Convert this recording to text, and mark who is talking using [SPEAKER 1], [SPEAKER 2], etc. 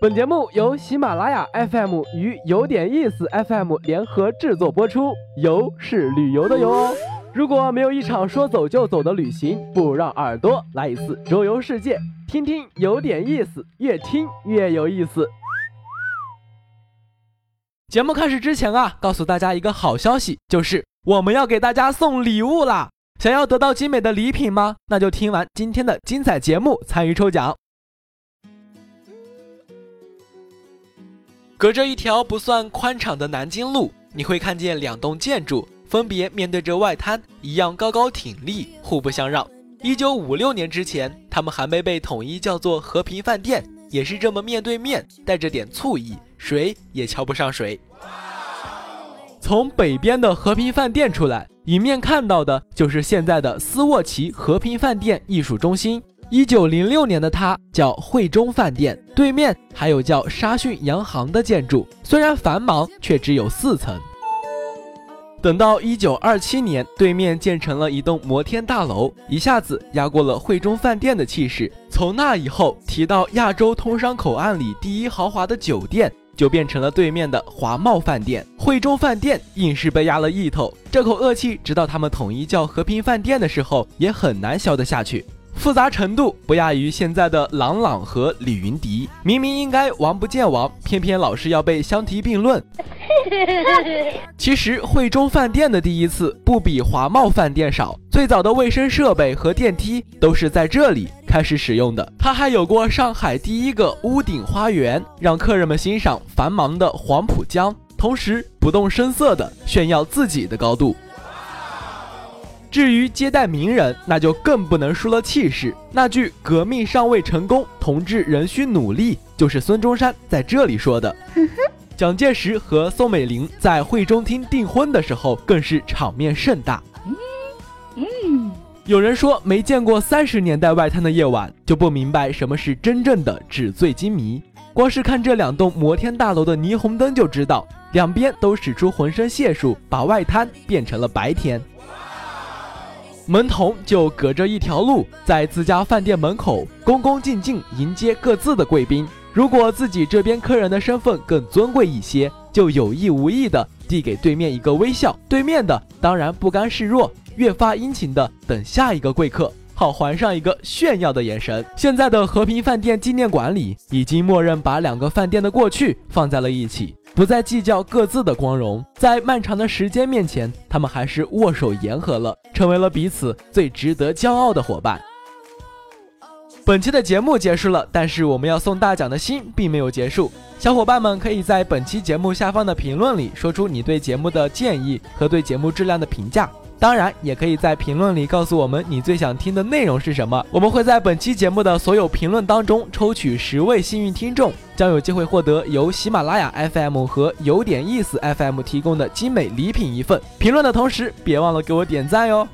[SPEAKER 1] 本节目由喜马拉雅 FM 与有点意思 FM 联合制作播出，游是旅游的游哦。如果没有一场说走就走的旅行，不如让耳朵来一次周游世界，听听有点意思，越听越有意思。节目开始之前啊，告诉大家一个好消息，就是我们要给大家送礼物啦！想要得到精美的礼品吗？那就听完今天的精彩节目，参与抽奖。隔着一条不算宽敞的南京路，你会看见两栋建筑分别面对着外滩，一样高高挺立，互不相让。一九五六年之前，他们还没被统一叫做和平饭店，也是这么面对面，带着点醋意，谁也瞧不上谁。从北边的和平饭店出来，迎面看到的就是现在的斯沃琪和平饭店艺术中心。一九零六年的它叫汇中饭店，对面还有叫沙逊洋行的建筑，虽然繁忙，却只有四层。等到一九二七年，对面建成了一栋摩天大楼，一下子压过了汇中饭店的气势。从那以后，提到亚洲通商口岸里第一豪华的酒店，就变成了对面的华茂饭店。汇中饭店硬是被压了一头，这口恶气，直到他们统一叫和平饭店的时候，也很难消得下去。复杂程度不亚于现在的朗朗和李云迪，明明应该王不见王，偏偏老是要被相提并论。其实汇中饭店的第一次不比华茂饭店少，最早的卫生设备和电梯都是在这里开始使用的。它还有过上海第一个屋顶花园，让客人们欣赏繁忙的黄浦江，同时不动声色地炫耀自己的高度。至于接待名人，那就更不能输了气势。那句“革命尚未成功，同志仍需努力”，就是孙中山在这里说的。蒋介石和宋美龄在会中厅订婚的时候，更是场面盛大。嗯，有人说没见过三十年代外滩的夜晚，就不明白什么是真正的纸醉金迷。光是看这两栋摩天大楼的霓虹灯就知道，两边都使出浑身解数，把外滩变成了白天。门童就隔着一条路，在自家饭店门口恭恭敬敬迎接各自的贵宾。如果自己这边客人的身份更尊贵一些，就有意无意的递给对面一个微笑。对面的当然不甘示弱，越发殷勤的等下一个贵客，好还上一个炫耀的眼神。现在的和平饭店纪念馆里，已经默认把两个饭店的过去放在了一起。不再计较各自的光荣，在漫长的时间面前，他们还是握手言和了，成为了彼此最值得骄傲的伙伴。本期的节目结束了，但是我们要送大奖的心并没有结束。小伙伴们可以在本期节目下方的评论里说出你对节目的建议和对节目质量的评价。当然，也可以在评论里告诉我们你最想听的内容是什么。我们会在本期节目的所有评论当中抽取十位幸运听众，将有机会获得由喜马拉雅 FM 和有点意思 FM 提供的精美礼品一份。评论的同时，别忘了给我点赞哟。